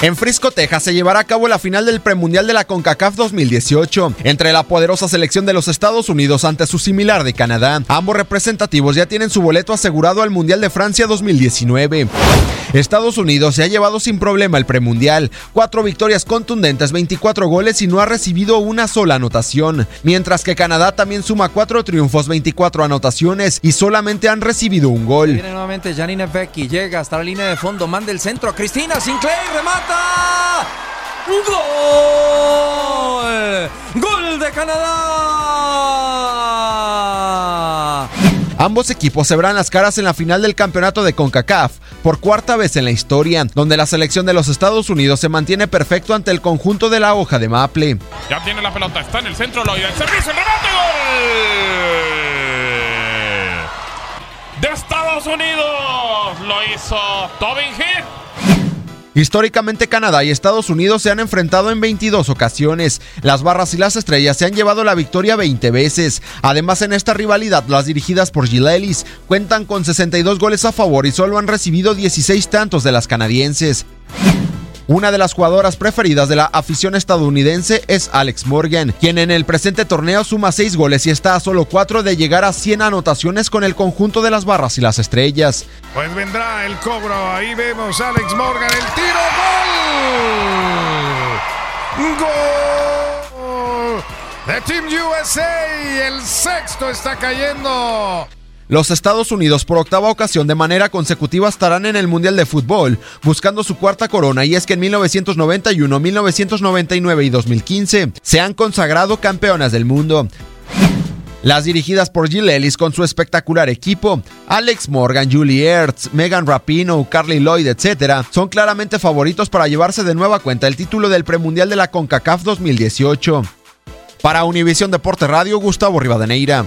En Frisco, Texas, se llevará a cabo la final del premundial de la CONCACAF 2018 entre la poderosa selección de los Estados Unidos ante su similar de Canadá. Ambos representativos ya tienen su boleto asegurado al Mundial de Francia 2019. Estados Unidos se ha llevado sin problema el premundial, cuatro victorias contundentes, 24 goles y no ha recibido una sola anotación, mientras que Canadá también suma cuatro triunfos, 24 anotaciones y solamente han recibido un gol. Viene nuevamente Janine Becky, llega hasta la línea de fondo, manda el centro a Cristina Sinclair, ¡Gol! ¡Gol de Canadá! Ambos equipos se verán las caras en la final del campeonato de CONCACAF por cuarta vez en la historia, donde la selección de los Estados Unidos se mantiene perfecto ante el conjunto de la hoja de Maple. Ya tiene la pelota, está en el centro, lo el servicio, el remate, gol. De Estados Unidos lo hizo Tobin Heath. Históricamente Canadá y Estados Unidos se han enfrentado en 22 ocasiones. Las barras y las estrellas se han llevado la victoria 20 veces. Además en esta rivalidad las dirigidas por Gil Ellis cuentan con 62 goles a favor y solo han recibido 16 tantos de las canadienses. Una de las jugadoras preferidas de la afición estadounidense es Alex Morgan, quien en el presente torneo suma 6 goles y está a solo 4 de llegar a 100 anotaciones con el conjunto de las barras y las estrellas. Pues vendrá el cobro. Ahí vemos a Alex Morgan. El tiro. ¡Gol! ¡Gol! De Team USA. El sexto está cayendo. Los Estados Unidos por octava ocasión de manera consecutiva estarán en el Mundial de Fútbol, buscando su cuarta corona y es que en 1991, 1999 y 2015 se han consagrado campeonas del mundo. Las dirigidas por Jill Ellis con su espectacular equipo, Alex Morgan, Julie Ertz, Megan Rapinoe, Carly Lloyd, etc., son claramente favoritos para llevarse de nueva cuenta el título del premundial de la CONCACAF 2018. Para Univisión Deporte Radio, Gustavo Rivadeneira.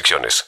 restricciones.